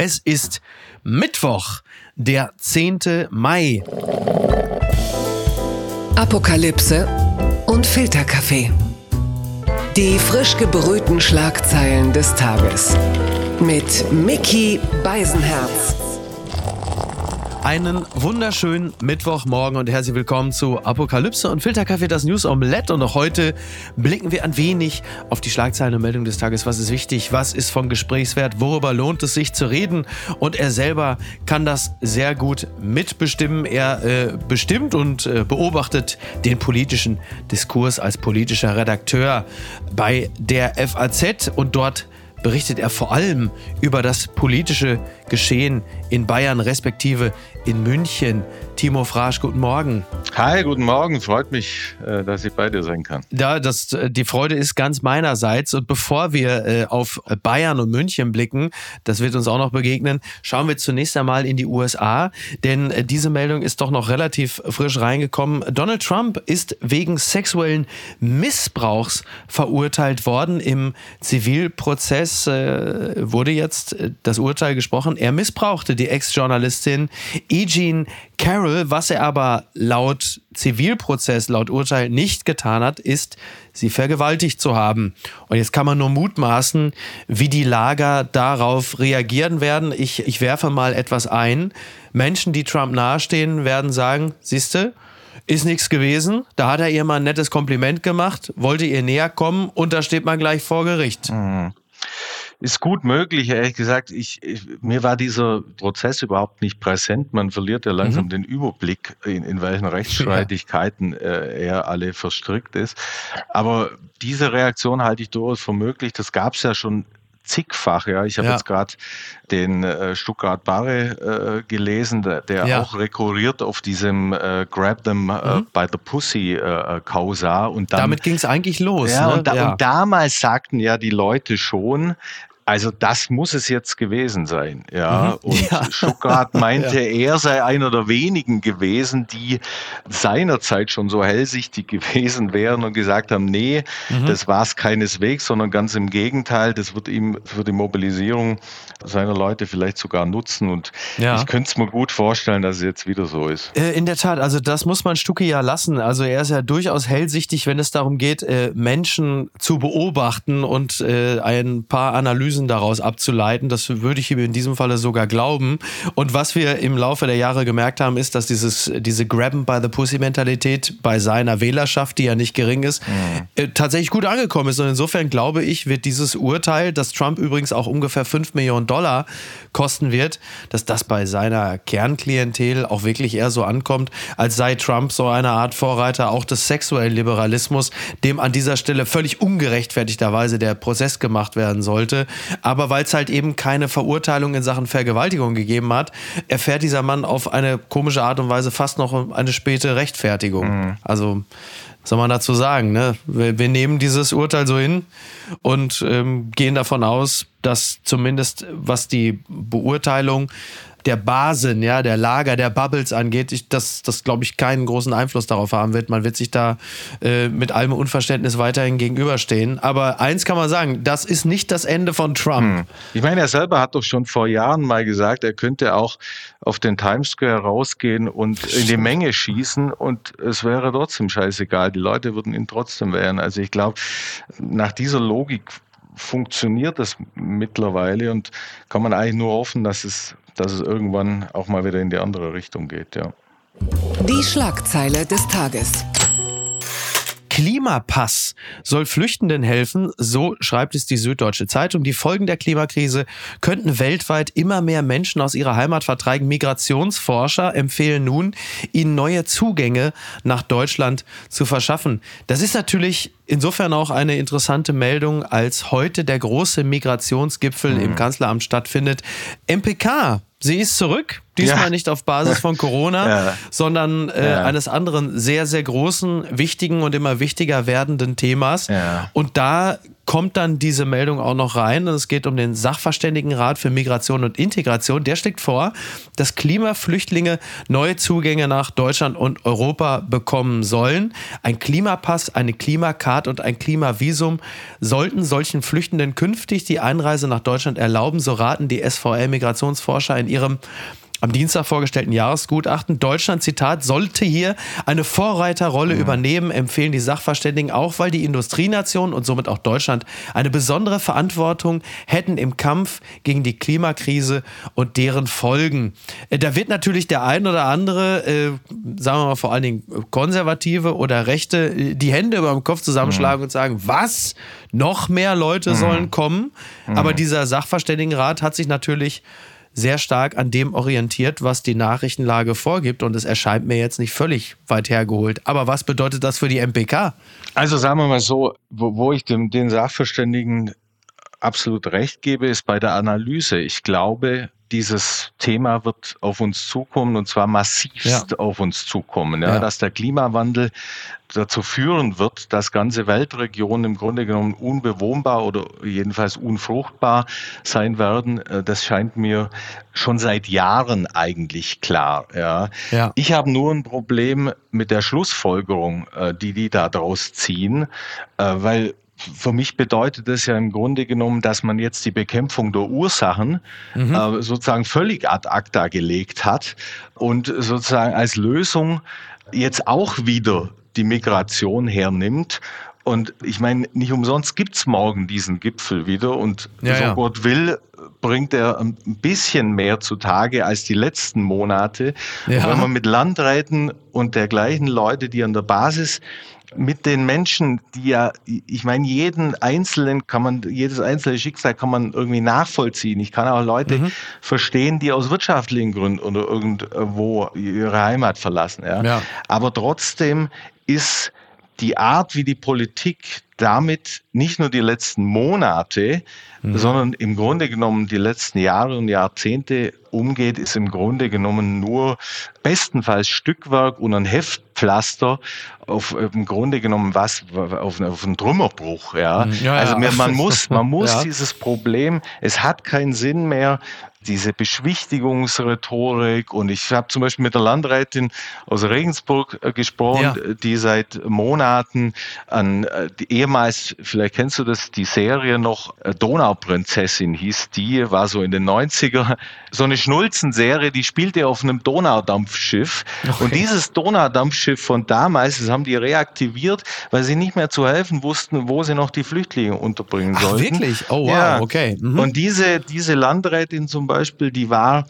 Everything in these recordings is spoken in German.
Es ist Mittwoch, der 10. Mai. Apokalypse und Filterkaffee. Die frisch gebrühten Schlagzeilen des Tages. Mit Mickey Beisenherz. Einen wunderschönen Mittwochmorgen und herzlich willkommen zu Apokalypse und Filterkaffee, das News Omelette. Und auch heute blicken wir ein wenig auf die Schlagzeilen und Meldungen des Tages. Was ist wichtig? Was ist von Gesprächswert? Worüber lohnt es sich zu reden? Und er selber kann das sehr gut mitbestimmen. Er äh, bestimmt und äh, beobachtet den politischen Diskurs als politischer Redakteur bei der FAZ und dort berichtet er vor allem über das politische Geschehen in Bayern respektive in München. Timo Frasch, guten Morgen. Hi, guten Morgen. Freut mich, äh, dass ich bei dir sein kann. Ja, das, äh, die Freude ist ganz meinerseits. Und bevor wir äh, auf Bayern und München blicken, das wird uns auch noch begegnen, schauen wir zunächst einmal in die USA. Denn diese Meldung ist doch noch relativ frisch reingekommen. Donald Trump ist wegen sexuellen Missbrauchs verurteilt worden. Im Zivilprozess wurde jetzt das Urteil gesprochen. Er missbrauchte die Ex-Journalistin E. Jean Carroll, was er aber laut Zivilprozess, laut Urteil nicht getan hat, ist, sie vergewaltigt zu haben. Und jetzt kann man nur mutmaßen, wie die Lager darauf reagieren werden. Ich, ich werfe mal etwas ein. Menschen, die Trump nahestehen, werden sagen, siehste, ist nichts gewesen. Da hat er ihr mal ein nettes Kompliment gemacht, wollte ihr näher kommen und da steht man gleich vor Gericht. Mhm ist gut möglich, ehrlich gesagt. Ich, ich, mir war dieser Prozess überhaupt nicht präsent. Man verliert ja langsam mhm. den Überblick, in, in welchen Rechtsstreitigkeiten ja. äh, er alle verstrickt ist. Aber diese Reaktion halte ich durchaus für möglich. Das gab es ja schon zigfach. Ja, ich habe ja. jetzt gerade den äh, Stuttgart Barre äh, gelesen, der, der ja. auch rekurriert auf diesem äh, Grab them äh, mhm. by the Pussy äh, Causa. Und dann, damit ging es eigentlich los. Ja, ne? und, da, und damals sagten ja die Leute schon, also das muss es jetzt gewesen sein, ja. Mhm. Und ja. Stuttgart meinte, ja. er sei einer der wenigen gewesen, die seinerzeit schon so hellsichtig gewesen wären und gesagt haben, nee, mhm. das war es keineswegs, sondern ganz im Gegenteil, das wird ihm für die Mobilisierung seiner Leute vielleicht sogar nutzen. Und ja. ich könnte es mir gut vorstellen, dass es jetzt wieder so ist. Äh, in der Tat, also das muss man Stucki ja lassen. Also er ist ja durchaus hellsichtig, wenn es darum geht, äh, Menschen zu beobachten und äh, ein paar Analysen Analysen daraus abzuleiten. Das würde ich ihm in diesem Falle sogar glauben. Und was wir im Laufe der Jahre gemerkt haben, ist, dass dieses, diese Grabben by the Pussy-Mentalität bei seiner Wählerschaft, die ja nicht gering ist, mhm. tatsächlich gut angekommen ist. Und insofern glaube ich, wird dieses Urteil, das Trump übrigens auch ungefähr 5 Millionen Dollar kosten wird, dass das bei seiner Kernklientel auch wirklich eher so ankommt, als sei Trump so eine Art Vorreiter auch des sexuellen Liberalismus, dem an dieser Stelle völlig ungerechtfertigterweise der Prozess gemacht werden sollte. Aber weil es halt eben keine Verurteilung in Sachen Vergewaltigung gegeben hat, erfährt dieser Mann auf eine komische Art und Weise fast noch eine späte Rechtfertigung. Mhm. Also soll man dazu sagen, ne? Wir, wir, nehmen dieses Urteil so hin und ähm, gehen davon aus, dass zumindest was die Beurteilung der Basen, ja, der Lager, der Bubbles angeht, ich, dass das, glaube ich, keinen großen Einfluss darauf haben wird. Man wird sich da äh, mit allem Unverständnis weiterhin gegenüberstehen. Aber eins kann man sagen, das ist nicht das Ende von Trump. Hm. Ich meine, er selber hat doch schon vor Jahren mal gesagt, er könnte auch auf den Times Square rausgehen und in die Menge schießen und es wäre trotzdem scheißegal. Die Leute würden ihn trotzdem wehren. Also ich glaube, nach dieser Logik funktioniert das mittlerweile und kann man eigentlich nur hoffen, dass es dass es irgendwann auch mal wieder in die andere Richtung geht, ja. Die Schlagzeile des Tages. Klimapass soll Flüchtenden helfen, so schreibt es die Süddeutsche Zeitung. Die Folgen der Klimakrise könnten weltweit immer mehr Menschen aus ihrer Heimat vertreiben. Migrationsforscher empfehlen nun, ihnen neue Zugänge nach Deutschland zu verschaffen. Das ist natürlich insofern auch eine interessante Meldung, als heute der große Migrationsgipfel mhm. im Kanzleramt stattfindet. MPK Sie ist zurück, diesmal ja. nicht auf Basis von Corona, ja. sondern äh, ja. eines anderen sehr, sehr großen, wichtigen und immer wichtiger werdenden Themas. Und da kommt dann diese Meldung auch noch rein. Es geht um den Sachverständigenrat für Migration und Integration. Der schlägt vor, dass Klimaflüchtlinge neue Zugänge nach Deutschland und Europa bekommen sollen. Ein Klimapass, eine Klimakarte und ein Klimavisum sollten solchen Flüchtenden künftig die Einreise nach Deutschland erlauben. So raten die SVL-Migrationsforscher in ihrem am Dienstag vorgestellten Jahresgutachten. Deutschland, Zitat, sollte hier eine Vorreiterrolle mhm. übernehmen, empfehlen die Sachverständigen auch, weil die Industrienation und somit auch Deutschland eine besondere Verantwortung hätten im Kampf gegen die Klimakrise und deren Folgen. Äh, da wird natürlich der ein oder andere, äh, sagen wir mal vor allen Dingen Konservative oder Rechte, äh, die Hände über dem Kopf zusammenschlagen mhm. und sagen, was? Noch mehr Leute mhm. sollen kommen? Aber mhm. dieser Sachverständigenrat hat sich natürlich sehr stark an dem orientiert, was die Nachrichtenlage vorgibt. Und es erscheint mir jetzt nicht völlig weit hergeholt. Aber was bedeutet das für die MPK? Also sagen wir mal so, wo, wo ich dem, den Sachverständigen absolut recht gebe, ist bei der Analyse. Ich glaube, dieses Thema wird auf uns zukommen und zwar massivst ja. auf uns zukommen. Ja, ja. Dass der Klimawandel dazu führen wird, dass ganze Weltregionen im Grunde genommen unbewohnbar oder jedenfalls unfruchtbar sein werden, äh, das scheint mir schon seit Jahren eigentlich klar. Ja. ja. Ich habe nur ein Problem mit der Schlussfolgerung, äh, die die da draus ziehen, äh, weil für mich bedeutet das ja im Grunde genommen, dass man jetzt die Bekämpfung der Ursachen mhm. äh, sozusagen völlig ad acta gelegt hat und sozusagen als Lösung jetzt auch wieder die Migration hernimmt. Und ich meine, nicht umsonst gibt's morgen diesen Gipfel wieder und ja, so ja. Gott will, bringt er ein bisschen mehr zutage als die letzten Monate. Ja. Wenn man mit Landräten und dergleichen Leute, die an der Basis mit den Menschen, die ja, ich meine, jeden einzelnen kann man, jedes einzelne Schicksal kann man irgendwie nachvollziehen. Ich kann auch Leute mhm. verstehen, die aus wirtschaftlichen Gründen oder irgendwo ihre Heimat verlassen. Ja. ja. Aber trotzdem ist die Art, wie die Politik damit nicht nur die letzten Monate, mhm. sondern im Grunde genommen die letzten Jahre und Jahrzehnte umgeht, ist im Grunde genommen nur bestenfalls Stückwerk und ein Heftpflaster auf im Grunde genommen was auf, auf einen Trümmerbruch. Ja, mhm. ja also ja. man muss man muss ja. dieses Problem. Es hat keinen Sinn mehr, diese Beschwichtigungsrhetorik. Und ich habe zum Beispiel mit der Landrätin aus Regensburg äh, gesprochen, ja. die seit Monaten an äh, die ehemals, vielleicht kennst du das, die Serie noch äh, Donauprinzessin hieß die, war so in den 90er, so eine Schnulzenserie, die spielte auf einem Donaudampfschiff. Okay. Und dieses Donaudampfschiff von damals, das haben die reaktiviert, weil sie nicht mehr zu helfen wussten, wo sie noch die Flüchtlinge unterbringen Ach, sollten. Wirklich? Oh wow, ja. okay. Mhm. Und diese, diese Landrätin zum Beispiel, die war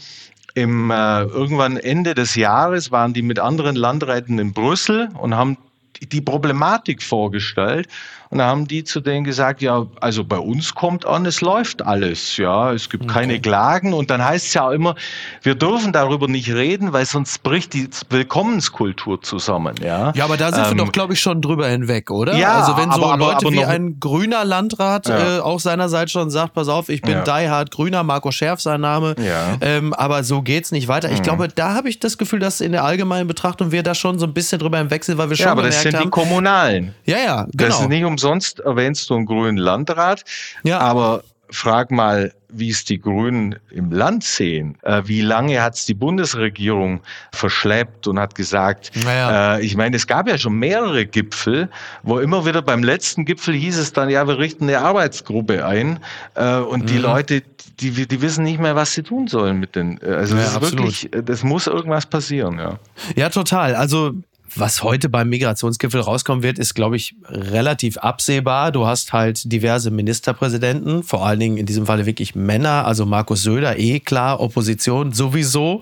im äh, irgendwann Ende des Jahres waren die mit anderen Landräten in Brüssel und haben die Problematik vorgestellt und da haben die zu denen gesagt, ja, also bei uns kommt an, es läuft alles, ja, es gibt okay. keine Klagen und dann heißt es ja auch immer, wir dürfen darüber nicht reden, weil sonst bricht die Willkommenskultur zusammen, ja. Ja, aber da sind ähm, wir doch, glaube ich, schon drüber hinweg, oder? Ja, also wenn so aber, Leute aber wie ein grüner Landrat ja. äh, auch seinerseits schon sagt, pass auf, ich bin ja. Die Hard Grüner, Marco Schärf sein Name, ja. ähm, aber so geht's nicht weiter. Ich mhm. glaube, da habe ich das Gefühl, dass in der allgemeinen Betrachtung wir da schon so ein bisschen drüber im Wechsel, weil wir schon ja, aber das sind haben, die Kommunalen. Ja, ja, genau. Das ist nicht umsonst erwähnst du einen grünen Landrat, ja. aber frag mal, wie es die Grünen im Land sehen. Äh, wie lange hat es die Bundesregierung verschleppt und hat gesagt, naja. äh, ich meine, es gab ja schon mehrere Gipfel, wo immer wieder beim letzten Gipfel hieß es dann, ja, wir richten eine Arbeitsgruppe ein äh, und mhm. die Leute, die, die wissen nicht mehr, was sie tun sollen mit den, äh, also ja, das ist absolut. wirklich, das muss irgendwas passieren, ja. Ja, total. Also was heute beim Migrationsgipfel rauskommen wird, ist, glaube ich, relativ absehbar. Du hast halt diverse Ministerpräsidenten, vor allen Dingen in diesem Falle wirklich Männer, also Markus Söder, eh klar, Opposition sowieso,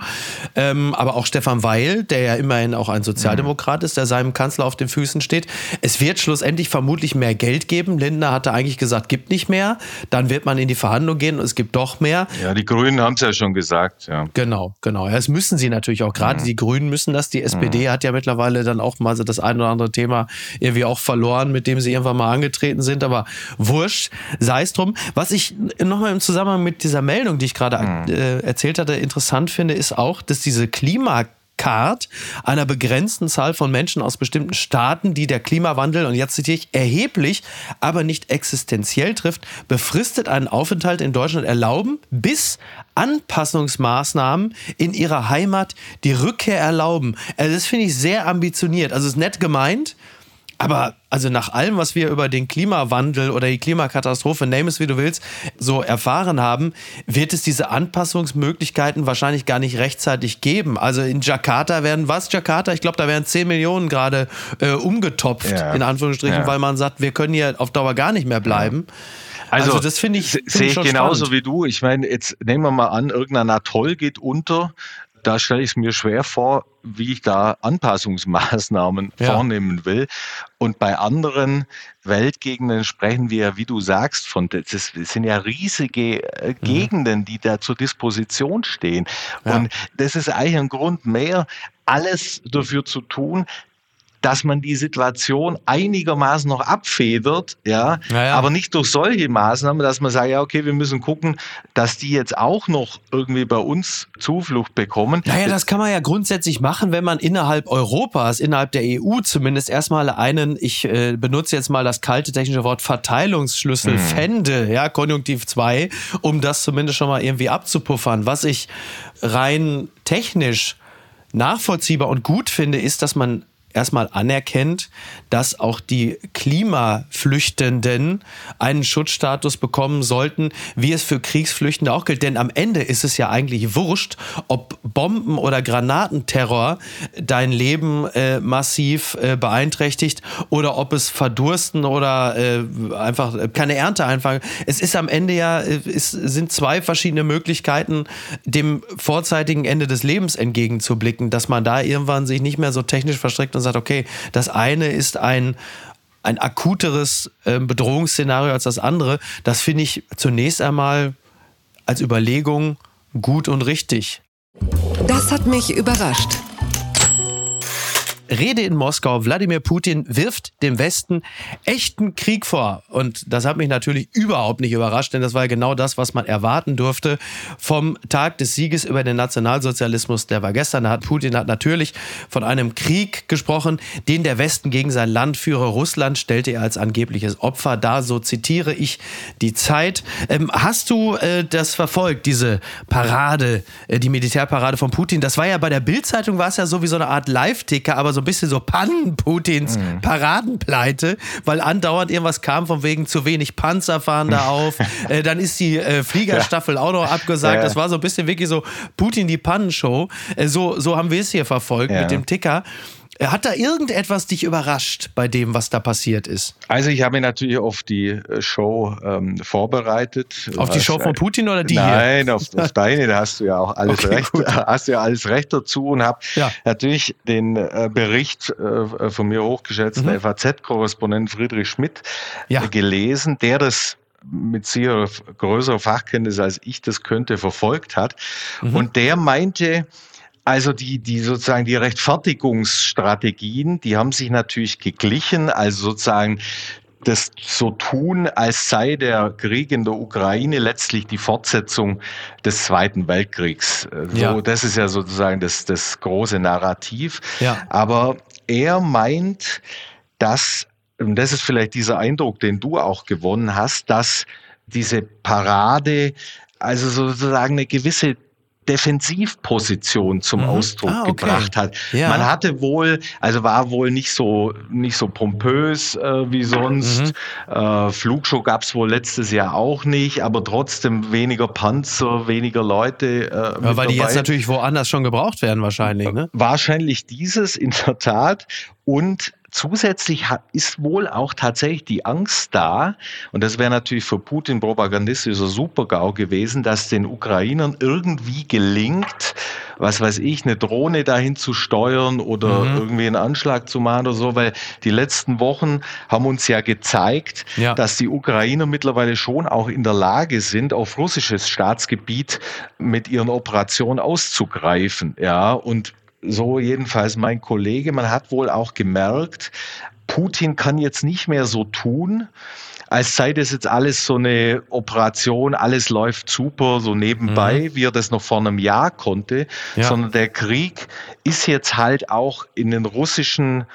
ähm, aber auch Stefan Weil, der ja immerhin auch ein Sozialdemokrat ist, der seinem Kanzler auf den Füßen steht. Es wird schlussendlich vermutlich mehr Geld geben. Lindner hatte eigentlich gesagt, gibt nicht mehr. Dann wird man in die Verhandlung gehen und es gibt doch mehr. Ja, die Grünen haben es ja schon gesagt. Ja. Genau, genau. Das müssen sie natürlich auch. Gerade mhm. die Grünen müssen das. Die SPD mhm. hat ja mittlerweile dann auch mal so das ein oder andere Thema irgendwie auch verloren, mit dem sie irgendwann mal angetreten sind. Aber wurscht, sei es drum. Was ich nochmal im Zusammenhang mit dieser Meldung, die ich gerade mhm. äh, erzählt hatte, interessant finde, ist auch, dass diese Klima Card einer begrenzten Zahl von Menschen aus bestimmten Staaten, die der Klimawandel, und jetzt zitiere ich, erheblich, aber nicht existenziell trifft, befristet einen Aufenthalt in Deutschland erlauben, bis Anpassungsmaßnahmen in ihrer Heimat die Rückkehr erlauben. Also das finde ich sehr ambitioniert. Also es ist nett gemeint, aber also nach allem, was wir über den Klimawandel oder die Klimakatastrophe, name es wie du willst, so erfahren haben, wird es diese Anpassungsmöglichkeiten wahrscheinlich gar nicht rechtzeitig geben. Also in Jakarta werden, was Jakarta? Ich glaube, da werden 10 Millionen gerade äh, umgetopft, ja. in Anführungsstrichen, ja. weil man sagt, wir können hier auf Dauer gar nicht mehr bleiben. Ja. Also, also, das finde ich, find sehe ich genauso spannend. wie du. Ich meine, jetzt nehmen wir mal an, irgendein Atoll geht unter da stelle ich es mir schwer vor, wie ich da Anpassungsmaßnahmen ja. vornehmen will. Und bei anderen Weltgegenden sprechen wir, wie du sagst, von das sind ja riesige äh, mhm. Gegenden, die da zur Disposition stehen. Ja. Und das ist eigentlich ein Grund mehr, alles dafür zu tun, dass man die Situation einigermaßen noch abfedert, ja, ja, aber nicht durch solche Maßnahmen, dass man sagt, ja, okay, wir müssen gucken, dass die jetzt auch noch irgendwie bei uns Zuflucht bekommen. Naja, das kann man ja grundsätzlich machen, wenn man innerhalb Europas, innerhalb der EU zumindest erstmal einen, ich äh, benutze jetzt mal das kalte technische Wort Verteilungsschlüssel hm. fände, ja, Konjunktiv 2, um das zumindest schon mal irgendwie abzupuffern. Was ich rein technisch nachvollziehbar und gut finde, ist, dass man erstmal anerkennt, dass auch die Klimaflüchtenden einen Schutzstatus bekommen sollten, wie es für Kriegsflüchtende auch gilt. Denn am Ende ist es ja eigentlich wurscht, ob Bomben- oder Granatenterror dein Leben äh, massiv äh, beeinträchtigt oder ob es verdursten oder äh, einfach keine Ernte einfangen. Es ist am Ende ja, äh, es sind zwei verschiedene Möglichkeiten, dem vorzeitigen Ende des Lebens entgegenzublicken, dass man da irgendwann sich nicht mehr so technisch verstrickt und sagt, okay, das eine ist ein, ein akuteres äh, Bedrohungsszenario als das andere, das finde ich zunächst einmal als Überlegung gut und richtig. Das hat mich überrascht. Rede in Moskau. Wladimir Putin wirft dem Westen echten Krieg vor. Und das hat mich natürlich überhaupt nicht überrascht, denn das war genau das, was man erwarten durfte vom Tag des Sieges über den Nationalsozialismus. Der war gestern. Da hat Putin hat natürlich von einem Krieg gesprochen, den der Westen gegen sein Land führe. Russland stellte er als angebliches Opfer dar. So zitiere ich die Zeit. Ähm, hast du äh, das verfolgt, diese Parade, äh, die Militärparade von Putin? Das war ja bei der Bildzeitung war es ja so wie so eine Art Live-Ticker, aber so ein bisschen so Pannen-Putins mhm. Paradenpleite, weil andauernd irgendwas kam von wegen zu wenig Panzer fahren da auf. äh, dann ist die äh, Fliegerstaffel ja. auch noch abgesagt. Ja. Das war so ein bisschen wirklich so Putin die Pannenshow. Äh, so, so haben wir es hier verfolgt ja. mit dem Ticker. Hat da irgendetwas dich überrascht bei dem, was da passiert ist? Also ich habe mich natürlich auf die äh, Show ähm, vorbereitet. Auf die Show von Putin oder die Nein, hier? Auf, auf deine, da hast du ja auch alles okay, recht, gut. hast du ja alles recht dazu und habe ja. natürlich den äh, Bericht äh, von mir hochgeschätzten mhm. FAZ-Korrespondent Friedrich Schmidt ja. äh, gelesen, der das mit sehr größerer Fachkenntnis als ich das könnte verfolgt hat. Mhm. Und der meinte, also die, die sozusagen die Rechtfertigungsstrategien, die haben sich natürlich geglichen. Also sozusagen das so tun, als sei der Krieg in der Ukraine letztlich die Fortsetzung des Zweiten Weltkriegs. So, ja. Das ist ja sozusagen das, das große Narrativ. Ja. Aber er meint, dass, und das ist vielleicht dieser Eindruck, den du auch gewonnen hast, dass diese Parade also sozusagen eine gewisse Defensivposition zum mhm. Ausdruck ah, okay. gebracht hat. Ja. Man hatte wohl, also war wohl nicht so nicht so pompös äh, wie sonst. Mhm. Äh, Flugshow gab es wohl letztes Jahr auch nicht, aber trotzdem weniger Panzer, weniger Leute. Äh, ja, weil dabei. die jetzt natürlich woanders schon gebraucht werden wahrscheinlich. Ne? Wahrscheinlich dieses in der Tat und Zusätzlich ist wohl auch tatsächlich die Angst da, und das wäre natürlich für Putin propagandistischer Supergau gewesen, dass den Ukrainern irgendwie gelingt, was weiß ich, eine Drohne dahin zu steuern oder mhm. irgendwie einen Anschlag zu machen oder so, weil die letzten Wochen haben uns ja gezeigt, ja. dass die Ukrainer mittlerweile schon auch in der Lage sind, auf russisches Staatsgebiet mit ihren Operationen auszugreifen. Ja, und so jedenfalls mein Kollege. Man hat wohl auch gemerkt, Putin kann jetzt nicht mehr so tun, als sei das jetzt alles so eine Operation, alles läuft super, so nebenbei, mhm. wie er das noch vor einem Jahr konnte, ja. sondern der Krieg ist jetzt halt auch in den russischen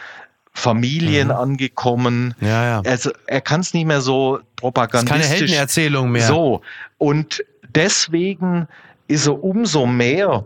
Familien mhm. angekommen. Ja, ja. Also er kann es nicht mehr so propagandistisch. keine Heldenerzählung mehr. So. Und deswegen ist er umso mehr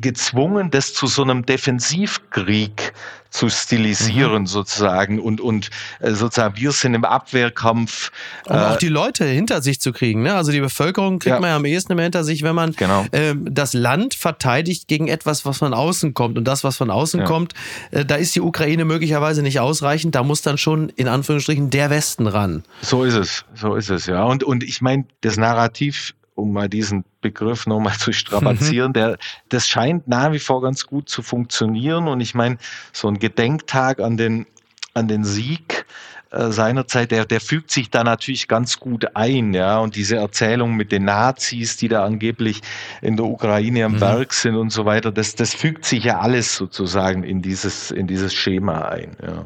gezwungen, das zu so einem Defensivkrieg zu stilisieren mhm. sozusagen und und äh, sozusagen wir sind im Abwehrkampf. Um äh, auch die Leute hinter sich zu kriegen. Ne? Also die Bevölkerung kriegt ja. man ja am ehesten immer hinter sich, wenn man genau. äh, das Land verteidigt gegen etwas, was von außen kommt. Und das, was von außen ja. kommt, äh, da ist die Ukraine möglicherweise nicht ausreichend. Da muss dann schon in Anführungsstrichen der Westen ran. So ist es, so ist es ja. Und und ich meine, das Narrativ um mal diesen Begriff nochmal zu strapazieren, mhm. der, das scheint nach wie vor ganz gut zu funktionieren. Und ich meine, so ein Gedenktag an den, an den Sieg äh, seinerzeit, der, der fügt sich da natürlich ganz gut ein, ja. Und diese Erzählung mit den Nazis, die da angeblich in der Ukraine am mhm. Werk sind und so weiter, das, das fügt sich ja alles sozusagen in dieses, in dieses Schema ein, ja.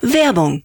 Werbung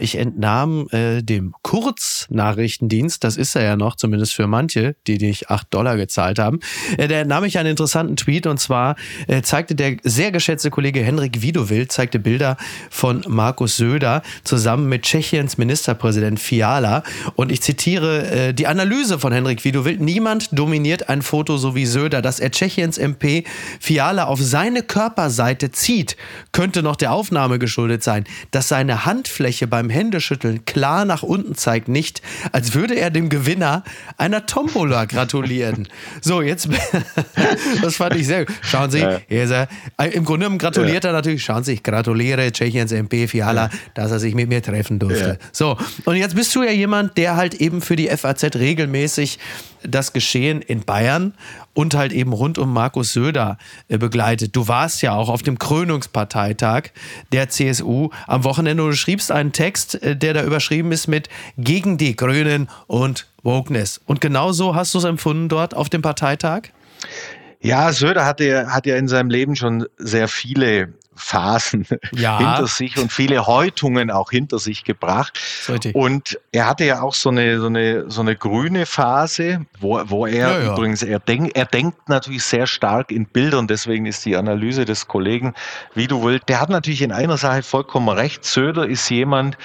Ich entnahm äh, dem Kurznachrichtendienst, das ist er ja noch, zumindest für manche, die dich acht Dollar gezahlt haben, äh, der entnahm ich einen interessanten Tweet und zwar äh, zeigte der sehr geschätzte Kollege Henrik Widowild, zeigte Bilder von Markus Söder zusammen mit Tschechiens Ministerpräsident Fiala. Und ich zitiere äh, die Analyse von Henrik Widowild, niemand dominiert ein Foto so wie Söder, dass er Tschechiens MP Fiala auf seine Körperseite zieht, könnte noch der Aufnahme geschuldet sein, dass seine Handfläche beim Händeschütteln klar nach unten zeigt, nicht, als würde er dem Gewinner einer Tombola gratulieren. so, jetzt, das fand ich sehr gut. Schauen Sie, er, äh, im Grunde genommen gratuliert ja. er natürlich, schauen Sie, ich gratuliere Tschechiens MP Fiala, ja. dass er sich mit mir treffen durfte. Ja. So, und jetzt bist du ja jemand, der halt eben für die FAZ regelmäßig das Geschehen in Bayern und halt eben rund um Markus Söder äh, begleitet. Du warst ja auch auf dem Krönungsparteitag der CSU am Wochenende. Du schriebst einen Text, äh, der da überschrieben ist mit gegen die Grünen und Wokeness. Und genau so hast du es empfunden dort auf dem Parteitag? Ja, Söder hatte, hat ja in seinem Leben schon sehr viele Phasen Ja. hinter sich und viele Häutungen auch hinter sich gebracht. So richtig. Und er hatte ja auch so eine, so eine, so eine grüne Phase, wo, wo er Ja, ja. übrigens, er, denk, er denkt natürlich sehr stark in Bildern, deswegen ist die Analyse des Kollegen, wie du willst, der hat natürlich in einer Sache vollkommen recht. Söder ist jemand,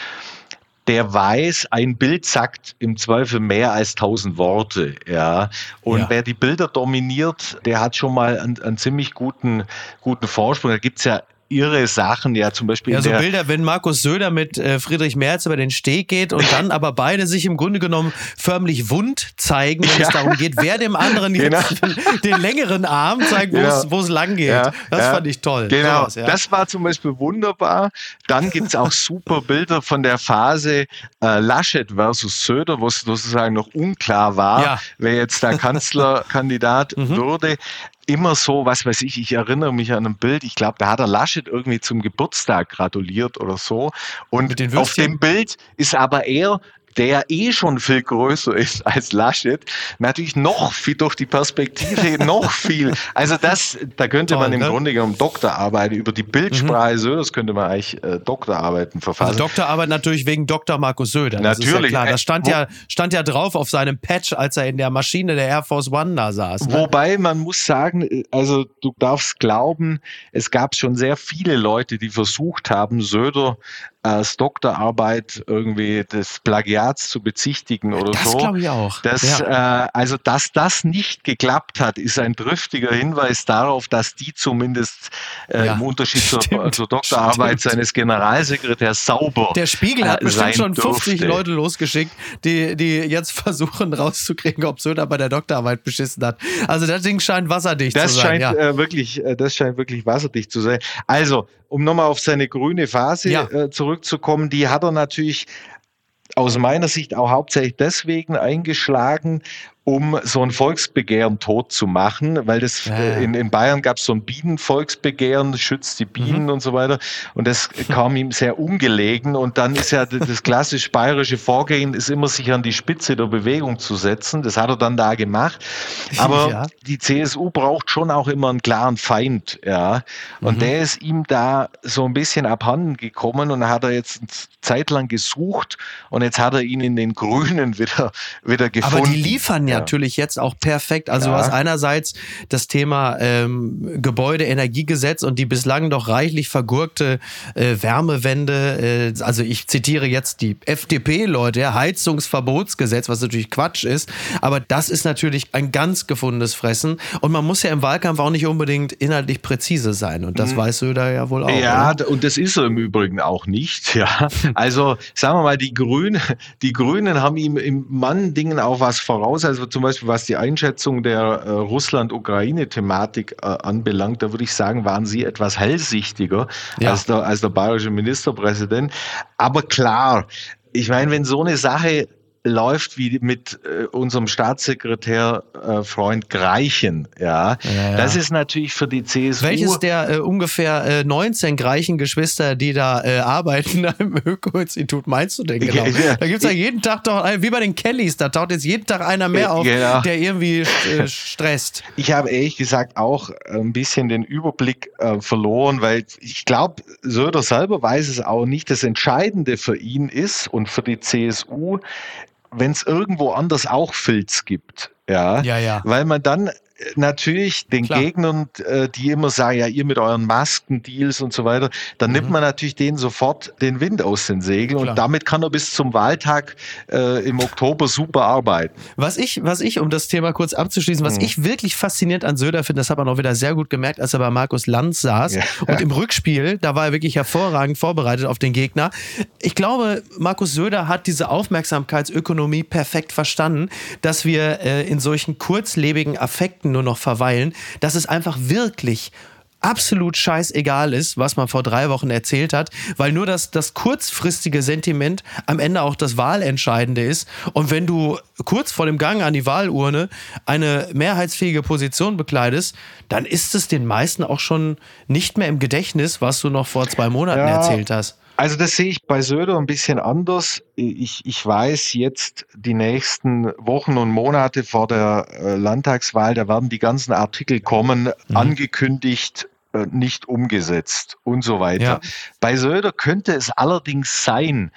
der weiß, ein Bild sagt im Zweifel mehr als tausend Worte, ja. Und Ja. wer die Bilder dominiert, der hat schon mal einen, einen ziemlich guten, guten Vorsprung. Da gibt's ja irre Sachen, ja, zum Beispiel Ja, so der, Bilder, wenn Markus Söder mit äh, Friedrich Merz über den Steg geht und dann aber beide sich im Grunde genommen förmlich wund zeigen, wenn es Ja. darum geht, wer dem anderen jetzt den längeren Arm zeigt, wo es Genau. es lang geht. Ja, das ja. fand ich toll. Genau, Sowas, ja. das war zum Beispiel wunderbar. Dann gibt's auch super Bilder von der Phase äh, Laschet versus Söder, wo es sozusagen noch unklar war, Ja. wer jetzt der Kanzlerkandidat Mhm. würde. Immer so, was weiß ich, ich erinnere mich an ein Bild, ich glaube, da hat er Laschet irgendwie zum Geburtstag gratuliert oder so. Und auf dem Bild ist aber er der eh schon viel größer ist als Laschet, natürlich noch viel durch die Perspektive noch viel. Also das, da könnte Toll, man im ne? Grunde genommen Doktorarbeit über die Bildsprache Söders könnte man eigentlich äh, Doktorarbeiten verfassen. Also Doktorarbeit natürlich wegen Dr. Markus Söder. Das ja Natürlich. klar. Das stand Äh, ja, stand ja drauf auf seinem Patch, als er in der Maschine der Air Force One da saß. Ne? Wobei man muss sagen, äh, also du darfst glauben, es gab schon sehr viele Leute, die versucht haben, Söder als Doktorarbeit irgendwie des Plagiats zu bezichtigen oder Das so. glaube ich auch. Das, ja. äh, also, dass das nicht geklappt hat, ist ein triftiger Hinweis darauf, dass die zumindest äh, Ja, im Unterschied zur, stimmt, zur Doktorarbeit stimmt. seines Generalsekretärs sauber Der Spiegel hat äh, bestimmt schon 50 durfte. Leute losgeschickt, die, die jetzt versuchen rauszukriegen, ob Söder bei der Doktorarbeit beschissen hat. Also das Ding scheint wasserdicht Das zu sein. scheint ja. äh, wirklich, äh, das scheint wirklich wasserdicht zu sein. Also, um nochmal auf seine grüne Phase Ja. äh, zurückzukommen, die hat er natürlich aus meiner Sicht auch hauptsächlich deswegen eingeschlagen, um so ein Volksbegehren tot zu machen, weil das Ja, äh, in, in Bayern gab es so ein Bienenvolksbegehren, schützt die Bienen Mhm. und so weiter. Und das kam ihm sehr ungelegen. Und dann ist ja das klassisch bayerische Vorgehen, ist immer sich an die Spitze der Bewegung zu setzen. Das hat er dann da gemacht. Aber Ja. die CSU braucht schon auch immer einen klaren Feind, ja. Und Mhm. der ist ihm da so ein bisschen abhanden gekommen und hat er jetzt eine Zeit lang gesucht und jetzt hat er ihn in den Grünen wieder, wieder gefunden. Aber die liefern ja natürlich jetzt auch perfekt. Also Ja. du hast einerseits das Thema ähm, Gebäudeenergiegesetz und die bislang doch reichlich vergurkte äh, Wärmewende. Äh, also ich zitiere jetzt die FDP-Leute, ja, Heizungsverbotsgesetz, was natürlich Quatsch ist. Aber das ist natürlich ein ganz gefundenes Fressen. Und man muss ja im Wahlkampf auch nicht unbedingt inhaltlich präzise sein. Und das weiß Söder ja wohl auch. Mhm. Ja, oder? und das ist er im Übrigen auch nicht. Ja, also sagen wir mal, die Grünen, die Grünen haben ihm im Mann Dingen auch was voraus. Also zum Beispiel was die Einschätzung der äh, Russland-Ukraine-Thematik äh, anbelangt, da würde ich sagen, waren sie etwas hellsichtiger Ja. als, der, als der bayerische Ministerpräsident. Aber klar, ich meine, wenn so eine Sache läuft wie mit äh, unserem Staatssekretär äh, Freund Greichen, ja, Ja, ja. das ist natürlich für die CSU Welches der äh, ungefähr äh, 19 gleichen Geschwister, die da äh, arbeiten im Öko-Institut, meinst du denn genau? Ja. Da gibt's ja jeden Tag doch, wie bei den Kellys, da taucht jetzt jeden Tag einer mehr auf, Genau. der irgendwie äh, stresst. Ich habe ehrlich gesagt auch ein bisschen den Überblick äh, verloren, weil ich glaube, Söder selber weiß es auch nicht. Das Entscheidende für ihn ist und für die CSU, wenn es irgendwo anders auch Filz gibt. Ja, Ja, ja. weil man dann natürlich den Klar. Gegnern, äh, die immer sagen, ja, ihr mit euren Maskendeals und so weiter, dann nimmt man natürlich denen sofort den Wind aus den Segeln Mhm. Klar. und damit kann er bis zum Wahltag äh, im Oktober super arbeiten. Was ich, was ich, um das Thema kurz abzuschließen, was Mhm. ich wirklich faszinierend an Söder finde, das hat man auch wieder sehr gut gemerkt, als er bei Markus Lanz saß. Ja. Und im Rückspiel, da war er wirklich hervorragend vorbereitet auf den Gegner. Ich glaube, Markus Söder hat diese Aufmerksamkeitsökonomie perfekt verstanden, dass wir äh, in solchen kurzlebigen Affekten nur noch verweilen, dass es einfach wirklich absolut scheißegal ist, was man vor drei Wochen erzählt hat, weil nur das, das kurzfristige Sentiment am Ende auch das Wahlentscheidende ist. Und wenn du kurz vor dem Gang an die Wahlurne eine mehrheitsfähige Position bekleidest, dann ist es den meisten auch schon nicht mehr im Gedächtnis, was du noch vor zwei Monaten Ja. erzählt hast. Also das sehe ich bei Söder ein bisschen anders. Ich, ich weiß jetzt die nächsten Wochen und Monate vor der äh, Landtagswahl, da werden die ganzen Artikel kommen, angekündigt, äh, nicht umgesetzt und so weiter. Ja. Bei Söder könnte es allerdings sein,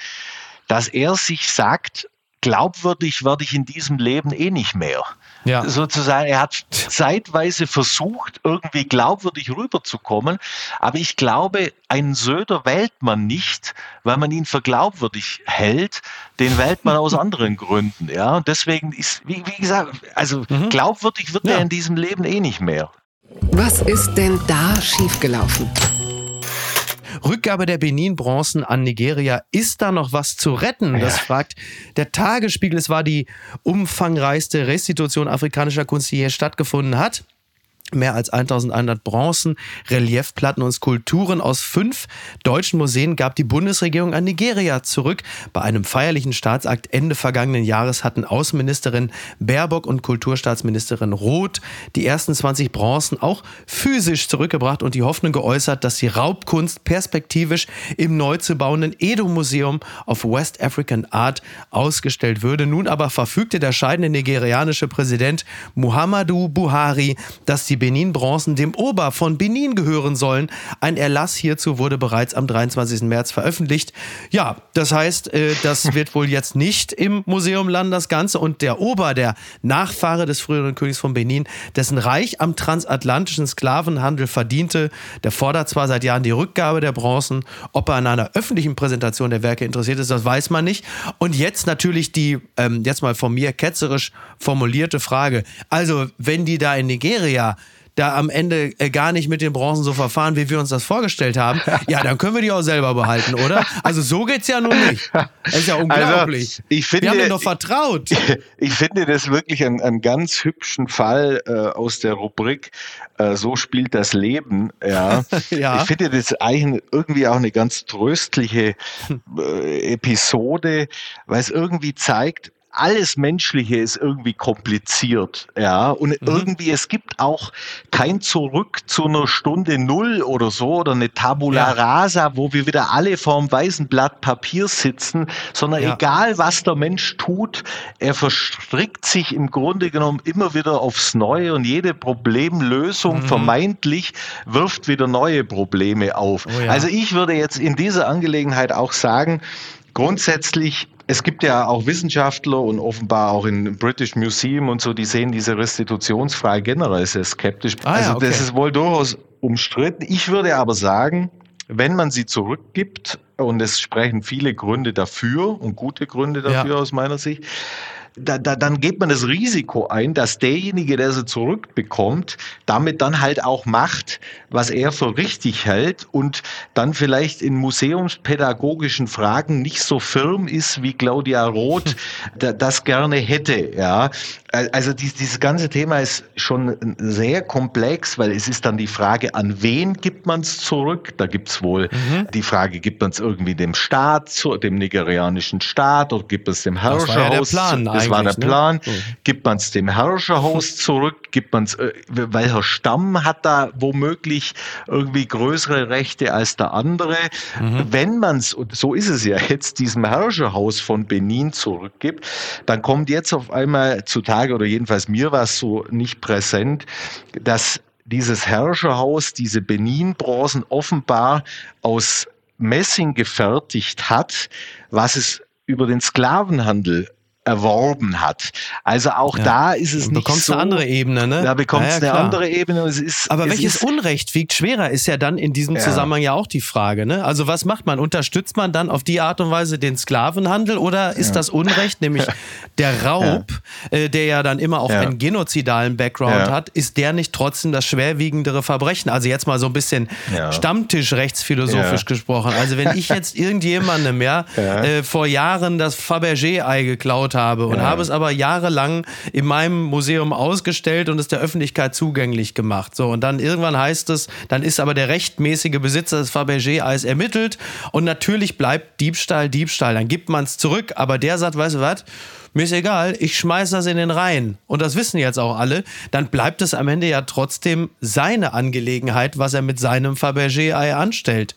dass er sich sagt, glaubwürdig werde ich in diesem Leben eh nicht mehr. Ja. Sozusagen, er hat zeitweise versucht, irgendwie glaubwürdig rüberzukommen, aber ich glaube, einen Söder wählt man nicht, weil man ihn für glaubwürdig hält, den wählt man aus anderen Gründen. Ja, und deswegen ist, wie, wie gesagt, also mhm. glaubwürdig wird ja. er in diesem Leben eh nicht mehr. Was ist denn da schiefgelaufen? Rückgabe der Benin-Bronzen an Nigeria. Ist da noch was zu retten? Das fragt der Tagesspiegel. Es war die umfangreichste Restitution afrikanischer Kunst, die hier stattgefunden hat mehr als 1100 Bronzen, Reliefplatten und Skulpturen aus fünf deutschen Museen gab die Bundesregierung an Nigeria zurück. Bei einem feierlichen Staatsakt Ende vergangenen Jahres hatten Außenministerin Baerbock und Kulturstaatsministerin Roth die ersten 20 Bronzen auch physisch zurückgebracht und die Hoffnung geäußert, dass die Raubkunst perspektivisch im neu zu bauenden Edo-Museum of West African Art ausgestellt würde. Nun aber verfügte der scheidende nigerianische Präsident Muhammadu Buhari, dass die Benin-Bronzen dem Ober von Benin gehören sollen. Ein Erlass hierzu wurde bereits am 23. März veröffentlicht. Ja, das heißt, äh, das wird wohl jetzt nicht im Museum landen, das Ganze. Und der Ober, der Nachfahre des früheren Königs von Benin, dessen Reich am transatlantischen Sklavenhandel verdiente, der fordert zwar seit Jahren die Rückgabe der Bronzen. Ob er an einer öffentlichen Präsentation der Werke interessiert ist, das weiß man nicht. Und jetzt natürlich die, ähm, jetzt mal von mir ketzerisch formulierte Frage. Also, wenn die da in Nigeria da am Ende äh, gar nicht mit den Bronzen so verfahren, wie wir uns das vorgestellt haben, ja, dann können wir die auch selber behalten, oder? Also so geht's ja nun nicht. Das ist ja also, unglaublich. Also, ich finde, wir haben denen doch vertraut. Ich finde das wirklich einen, einen ganz hübschen Fall äh, aus der Rubrik äh, So spielt das Leben. Ja. ja. Ich finde das eigentlich irgendwie auch eine ganz tröstliche äh, Episode, weil es irgendwie zeigt, alles Menschliche ist irgendwie kompliziert, ja. Und mhm. irgendwie, es gibt auch kein Zurück zu einer Stunde Null oder so oder eine Tabula ja. rasa, wo wir wieder alle vorm weißen Blatt Papier sitzen, sondern ja. egal was der Mensch tut, er verstrickt sich im Grunde genommen immer wieder aufs Neue und jede Problemlösung mhm. vermeintlich wirft wieder neue Probleme auf. Oh ja. Also ich würde jetzt in dieser Angelegenheit auch sagen, grundsätzlich es gibt ja auch Wissenschaftler und offenbar auch in British Museum und so, die sehen diese Restitutionsfrage generell sehr skeptisch. Ah, also ja, okay. das ist wohl durchaus umstritten. Ich würde aber sagen, wenn man sie zurückgibt, und es sprechen viele Gründe dafür und gute Gründe dafür ja. aus meiner Sicht, da, da, dann geht man das Risiko ein, dass derjenige, der sie zurückbekommt, damit dann halt auch macht, was er für richtig hält und dann vielleicht in museumspädagogischen Fragen nicht so firm ist, wie Claudia Roth das gerne hätte. Ja, also dieses ganze Thema ist schon sehr komplex, weil es ist dann die Frage, an wen gibt man es zurück? Da gibt es wohl mhm. die Frage, gibt man es irgendwie dem Staat, dem nigerianischen Staat oder gibt es dem Herrscherhaus? Das war ja der Plan. Das war der ne? Plan. Ne? Gibt man es dem Herrscherhaus zurück? Gibt man es, äh, welcher Stamm hat da womöglich irgendwie größere Rechte als der andere? Mhm. Wenn man es, und so ist es ja jetzt, diesem Herrscherhaus von Benin zurückgibt, dann kommt jetzt auf einmal zutage, Tage oder jedenfalls mir war es so nicht präsent, dass dieses Herrscherhaus diese Benin-Bronzen offenbar aus Messing gefertigt hat, was es über den Sklavenhandel erworben hat. Also auch ja. da ist es nicht bekommst so. eine andere Ebene, ne? Da bekommt es ja, eine andere Ebene. Es ist, Aber es welches ist, Unrecht wiegt schwerer, ist ja dann in diesem Zusammenhang ja auch die Frage. Ne? Also was macht man? Unterstützt man dann auf die Art und Weise den Sklavenhandel oder ist das Unrecht, nämlich der Raub, äh, der ja dann immer auch einen genozidalen Background hat, ist der nicht trotzdem das schwerwiegendere Verbrechen? Also jetzt mal so ein bisschen Stammtisch-rechtsphilosophisch gesprochen. Also wenn ich jetzt irgendjemandem ja, äh, vor Jahren das Fabergé-Ei geklaut habe und ja. habe es aber jahrelang in meinem Museum ausgestellt und es der Öffentlichkeit zugänglich gemacht. So, und dann irgendwann heißt es, dann ist aber der rechtmäßige Besitzer des Fabergé-Eis ermittelt und natürlich bleibt Diebstahl Diebstahl. Dann gibt man es zurück, aber der sagt, weißt du was? mir ist egal, ich schmeiß das in den Rhein. Und das wissen jetzt auch alle. Dann bleibt es am Ende ja trotzdem seine Angelegenheit, was er mit seinem Fabergé-Ei anstellt.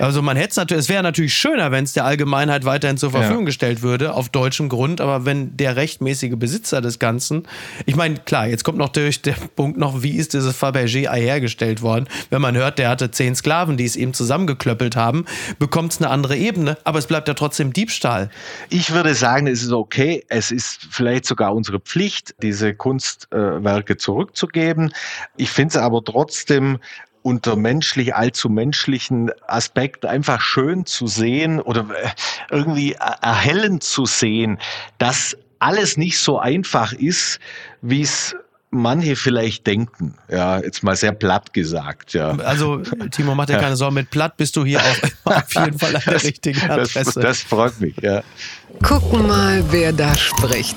Also man hätte es natürlich, es wäre natürlich schöner, wenn es der Allgemeinheit weiterhin zur Verfügung ja. gestellt würde, auf deutschem Grund, aber wenn der rechtmäßige Besitzer des Ganzen, ich meine, klar, jetzt kommt noch durch der Punkt noch, wie ist dieses Fabergé Ei hergestellt worden? Wenn man hört, der hatte zehn Sklaven, die es ihm zusammengeklöppelt haben, bekommt es eine andere Ebene, aber es bleibt ja trotzdem Diebstahl. Ich würde sagen, es ist okay, es ist vielleicht sogar unsere Pflicht, diese Kunstwerke zurückzugeben. Ich finde es aber trotzdem unter menschlich, allzu menschlichen Aspekt einfach schön zu sehen oder äh, irgendwie erhellend zu sehen, dass alles nicht so einfach ist, wie es manche vielleicht denken. Ja, jetzt mal sehr platt gesagt. Ja. Also, Timo, mach dir keine Sorgen, mit platt bist du hier auf, auf jeden Fall an der richtigen Adresse. Das, das freut mich, ja. Gucken mal, wer da spricht.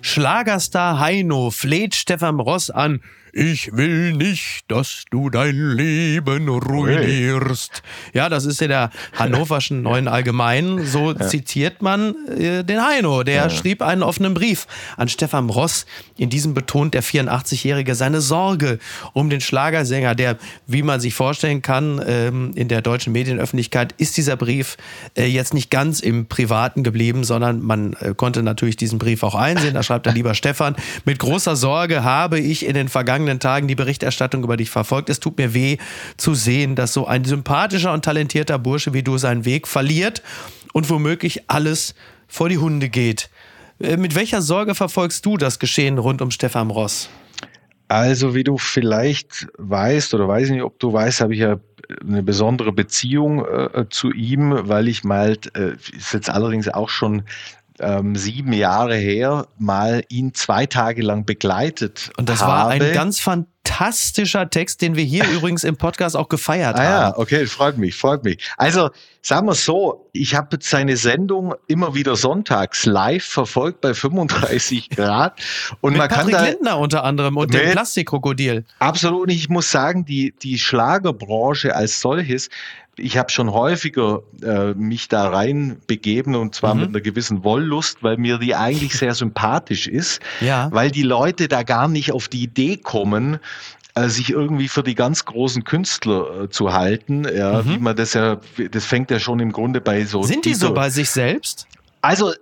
Schlagerstar Heino fleht Stefan Ross an. Ich will nicht, dass du dein Leben ruinierst. Hey. Ja, das ist ja der hannoverschen Neuen Allgemeinen. So ja. zitiert man äh, den Heino. Der ja. schrieb einen offenen Brief an Stefan Ross. In diesem betont der 84-Jährige seine Sorge um den Schlagersänger, der, wie man sich vorstellen kann, ähm, in der deutschen Medienöffentlichkeit ist dieser Brief äh, jetzt nicht ganz im Privaten geblieben, sondern man äh, konnte natürlich diesen Brief auch einsehen. Da schreibt er lieber Stefan, mit großer Sorge habe ich in den vergangenen vergangenen Tagen die Berichterstattung über dich verfolgt. Es tut mir weh zu sehen, dass so ein sympathischer und talentierter Bursche wie du seinen Weg verliert und womöglich alles vor die Hunde geht. Äh, mit welcher Sorge verfolgst du das Geschehen rund um Stefan Ross? Also, wie du vielleicht weißt oder weiß nicht, ob du weißt, habe ich ja eine besondere Beziehung äh, zu ihm, weil ich mal, äh, ist jetzt allerdings auch schon ähm, sieben Jahre her mal ihn zwei Tage lang begleitet Und das habe. war ein ganz fantastischer Text, den wir hier übrigens im Podcast auch gefeiert ah, haben. Ja, okay, freut mich, freut mich. Also sagen wir so, ich habe seine Sendung immer wieder sonntags live verfolgt bei 35 Grad und mit man Patrick kann da Lindner unter anderem und dem Plastikkrokodil. Absolut, ich muss sagen, die die Schlagerbranche als solches ich habe schon häufiger äh, mich da rein begeben und zwar mhm. mit einer gewissen Wollust, weil mir die eigentlich sehr sympathisch ist, ja. weil die Leute da gar nicht auf die Idee kommen, äh, sich irgendwie für die ganz großen Künstler äh, zu halten, ja, mhm. wie man das ja, das fängt ja schon im Grunde bei so. Sind die so bei sich selbst? Also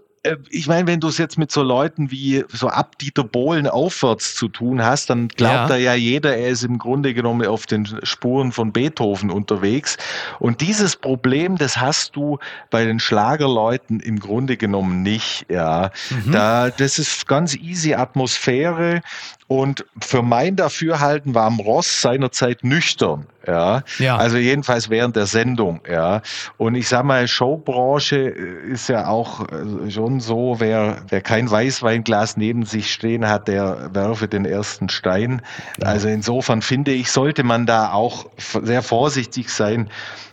ich meine, wenn du es jetzt mit so Leuten wie so ab Dieter Bohlen aufwärts zu tun hast, dann glaubt ja. da ja jeder, er ist im Grunde genommen auf den Spuren von Beethoven unterwegs. Und dieses Problem, das hast du bei den Schlagerleuten im Grunde genommen nicht. Ja, mhm. da, das ist ganz easy Atmosphäre. Und für mein Dafürhalten war am Ross seinerzeit nüchtern. Ja? ja. Also jedenfalls während der Sendung. Ja. Und ich sag mal, Showbranche ist ja auch äh, schon so, wer, wer kein Weißweinglas neben sich stehen hat, der werfe den ersten Stein. Ja. Also insofern finde ich, sollte man da auch sehr vorsichtig sein.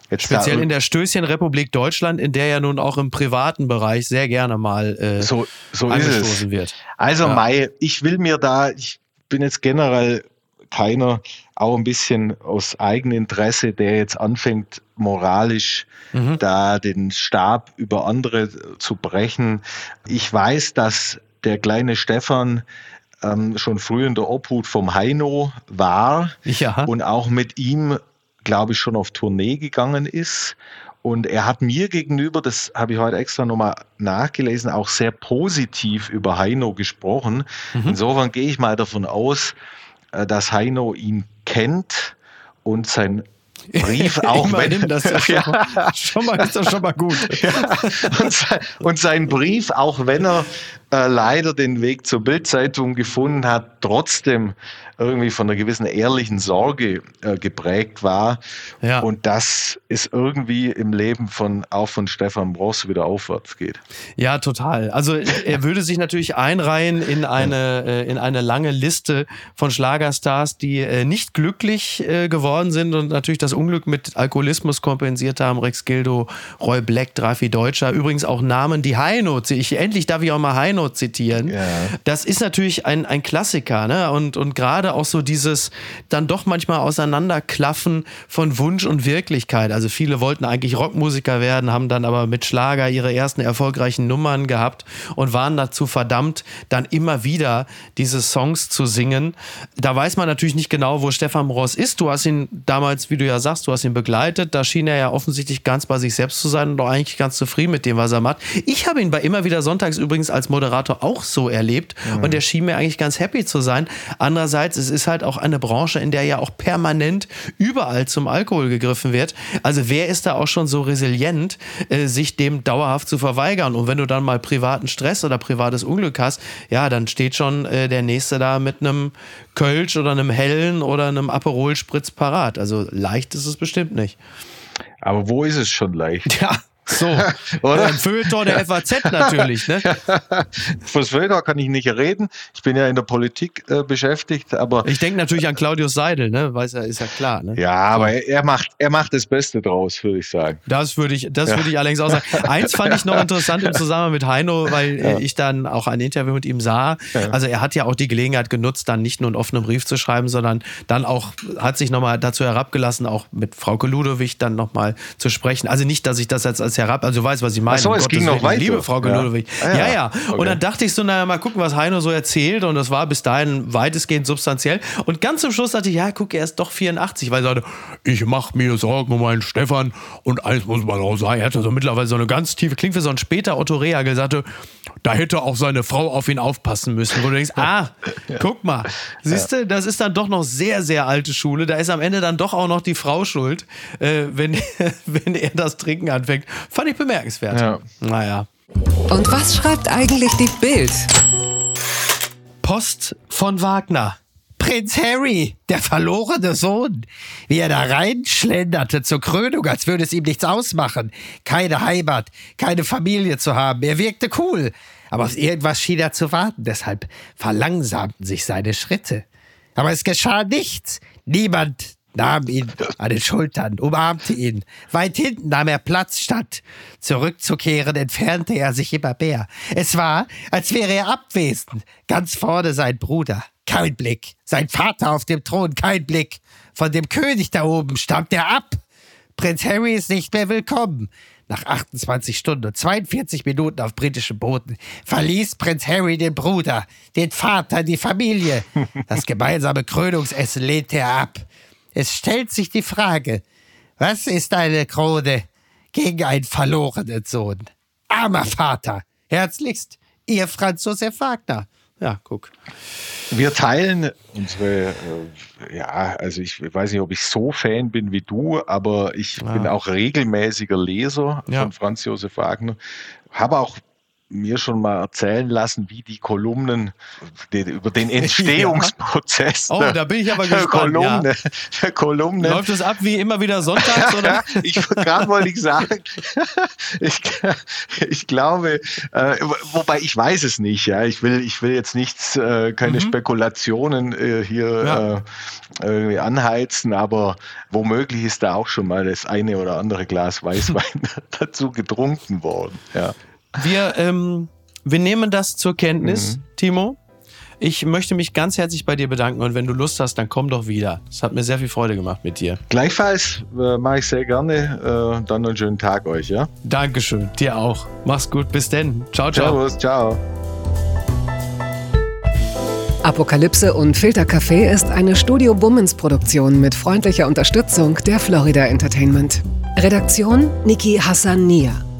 Jetzt Speziell in der Stößchenrepublik Deutschland, in der ja nun auch im privaten Bereich sehr gerne mal äh, so, so angestoßen wird. Also ja. Mai, ich will mir da, ich bin jetzt generell keiner, auch ein bisschen aus Eigeninteresse, der jetzt anfängt, moralisch mhm. da den Stab über andere zu brechen. Ich weiß, dass der kleine Stefan ähm, schon früh in der Obhut vom Heino war ja. und auch mit ihm, glaube ich, schon auf Tournee gegangen ist. Und er hat mir gegenüber, das habe ich heute extra nochmal nachgelesen, auch sehr positiv über Heino gesprochen. Mhm. Insofern gehe ich mal davon aus, dass Heino ihn kennt und sein Brief auch wenn das ja schon, mal, schon mal ist das schon mal gut. Ja. Und, sein, und, sein, Brief, auch wenn er äh, leider den Weg zur Bildzeitung gefunden hat, trotzdem irgendwie von einer gewissen ehrlichen Sorge äh, geprägt war. Ja. Und das ist irgendwie im Leben von auch von Stefan Bross wieder aufwärts geht. Ja, total. Also er würde sich natürlich einreihen in eine, äh, in eine lange Liste von Schlagerstars, die äh, nicht glücklich äh, geworden sind und natürlich das Unglück mit Alkoholismus kompensiert haben. Rex Gildo, Roy Black, Drafi Deutscher. Übrigens auch Namen, die Heino, ich, endlich darf ich auch mal Heino Heino zitieren. Ja. Das ist natürlich ein, ein Klassiker, ne? Und, und gerade auch so dieses dann doch manchmal auseinanderklaffen von Wunsch und Wirklichkeit. Also viele wollten eigentlich Rockmusiker werden, haben dann aber mit Schlager ihre ersten erfolgreichen Nummern gehabt und waren dazu verdammt, dann immer wieder diese Songs zu singen. Da weiß man natürlich nicht genau, wo Stefan Ross ist. Du hast ihn damals, wie du ja sagst, du hast ihn begleitet. Da schien er ja offensichtlich ganz bei sich selbst zu sein und auch eigentlich ganz zufrieden mit dem, was er macht. Ich habe ihn bei immer wieder sonntags übrigens als Moderator auch so erlebt mhm. und er schien mir eigentlich ganz happy zu sein. Andererseits, es ist halt auch eine Branche, in der ja auch permanent überall zum Alkohol gegriffen wird. Also wer ist da auch schon so resilient, äh, sich dem dauerhaft zu verweigern? Und wenn du dann mal privaten Stress oder privates Unglück hast, ja, dann steht schon äh, der Nächste da mit einem Kölsch oder einem Hellen oder einem Aperol Spritz parat. Also leicht ist es bestimmt nicht. Aber wo ist es schon leicht? Ja. So, oder? Ein Feuilleton der FAZ natürlich. Ne? Fürs Feuilleton kann ich nicht reden. Ich bin ja in der Politik äh, beschäftigt, aber. Ich denke natürlich an Claudius Seidel, ne? Weiß ja, ist ja klar. Ne? Ja, aber er, er, macht, er macht das Beste draus, würde ich sagen. Das würde ich, das ja. würde ich allerdings auch sagen. Eins fand ich noch interessant im Zusammenhang mit Heino, weil ja. ich dann auch ein Interview mit ihm sah. Ja. Also er hat ja auch die Gelegenheit genutzt, dann nicht nur einen offenen Brief zu schreiben, sondern dann auch, hat sich nochmal dazu herabgelassen, auch mit Frau Ludowig dann nochmal zu sprechen. Also nicht, dass ich das jetzt als es herab, also du weißt, was ich meine. Ach so, es ging noch weiter. Liebe Frau Ludwig. Ja. Ah, ja, ja. ja. Okay. Und dann dachte ich so, naja, mal gucken, was Heino so erzählt. Und das war bis dahin weitestgehend substanziell. Und ganz zum Schluss dachte ich, ja, guck, er ist doch 84, weil er sagte, ich mache mir Sorgen um meinen Stefan. Und eins muss man auch sagen, er hatte so mittlerweile so eine ganz tiefe, klingt wie so ein später Otto Rehagel, sagte, da hätte auch seine Frau auf ihn aufpassen müssen. Wo du denkst, ah, guck mal, siehst du, das ist dann doch noch sehr, sehr alte Schule. Da ist am Ende dann doch auch noch die Frau schuld, äh, wenn, wenn er das Trinken anfängt. Fand ich bemerkenswert. Ja. Naja. Und was schreibt eigentlich die Bild? Post von Wagner. Prinz Harry, der verlorene Sohn, wie er da reinschlenderte zur Krönung, als würde es ihm nichts ausmachen, keine Heimat, keine Familie zu haben. Er wirkte cool, aber auf irgendwas schien er zu warten, deshalb verlangsamten sich seine Schritte. Aber es geschah nichts. Niemand nahm ihn an den Schultern, umarmte ihn. Weit hinten nahm er Platz, statt zurückzukehren, entfernte er sich immer mehr. Es war, als wäre er abwesend. Ganz vorne sein Bruder. Kein Blick. Sein Vater auf dem Thron. Kein Blick. Von dem König da oben stammt er ab. Prinz Harry ist nicht mehr willkommen. Nach 28 Stunden und 42 Minuten auf britischem Boden verließ Prinz Harry den Bruder, den Vater, die Familie. Das gemeinsame Krönungsessen lehnte er ab. Es stellt sich die Frage, was ist eine Krone gegen einen verlorenen Sohn? Armer Vater, herzlichst, Ihr Franz Josef Wagner. Ja, guck. Wir teilen unsere, äh, ja, also ich weiß nicht, ob ich so Fan bin wie du, aber ich ja. bin auch regelmäßiger Leser ja. von Franz Josef Wagner. Habe auch mir schon mal erzählen lassen, wie die Kolumnen die, über den Entstehungsprozess. Ja. Oh, da bin ich aber gespannt. Kolumne, ja. Kolumne. Läuft es ab wie immer wieder sonntags? Oder? ich gerade wollte ich sagen, ich, ich glaube, äh, wobei ich weiß es nicht. Ja, ich will, ich will jetzt nichts, äh, keine mhm. Spekulationen äh, hier ja. Äh, irgendwie anheizen, aber womöglich ist da auch schon mal das eine oder andere Glas Weißwein dazu getrunken worden. Ja. Wir, ähm, wir nehmen das zur Kenntnis, mhm. Timo. Ich möchte mich ganz herzlich bei dir bedanken und wenn du Lust hast, dann komm doch wieder. Es hat mir sehr viel Freude gemacht mit dir. Gleichfalls äh, mache ich sehr gerne. Äh, dann einen schönen Tag euch, ja? Dankeschön, dir auch. Mach's gut, bis denn. Ciao, ciao. Servus, ciao. Apokalypse und Filtercafé ist eine Studio Bummens Produktion mit freundlicher Unterstützung der Florida Entertainment. Redaktion Niki Hassania.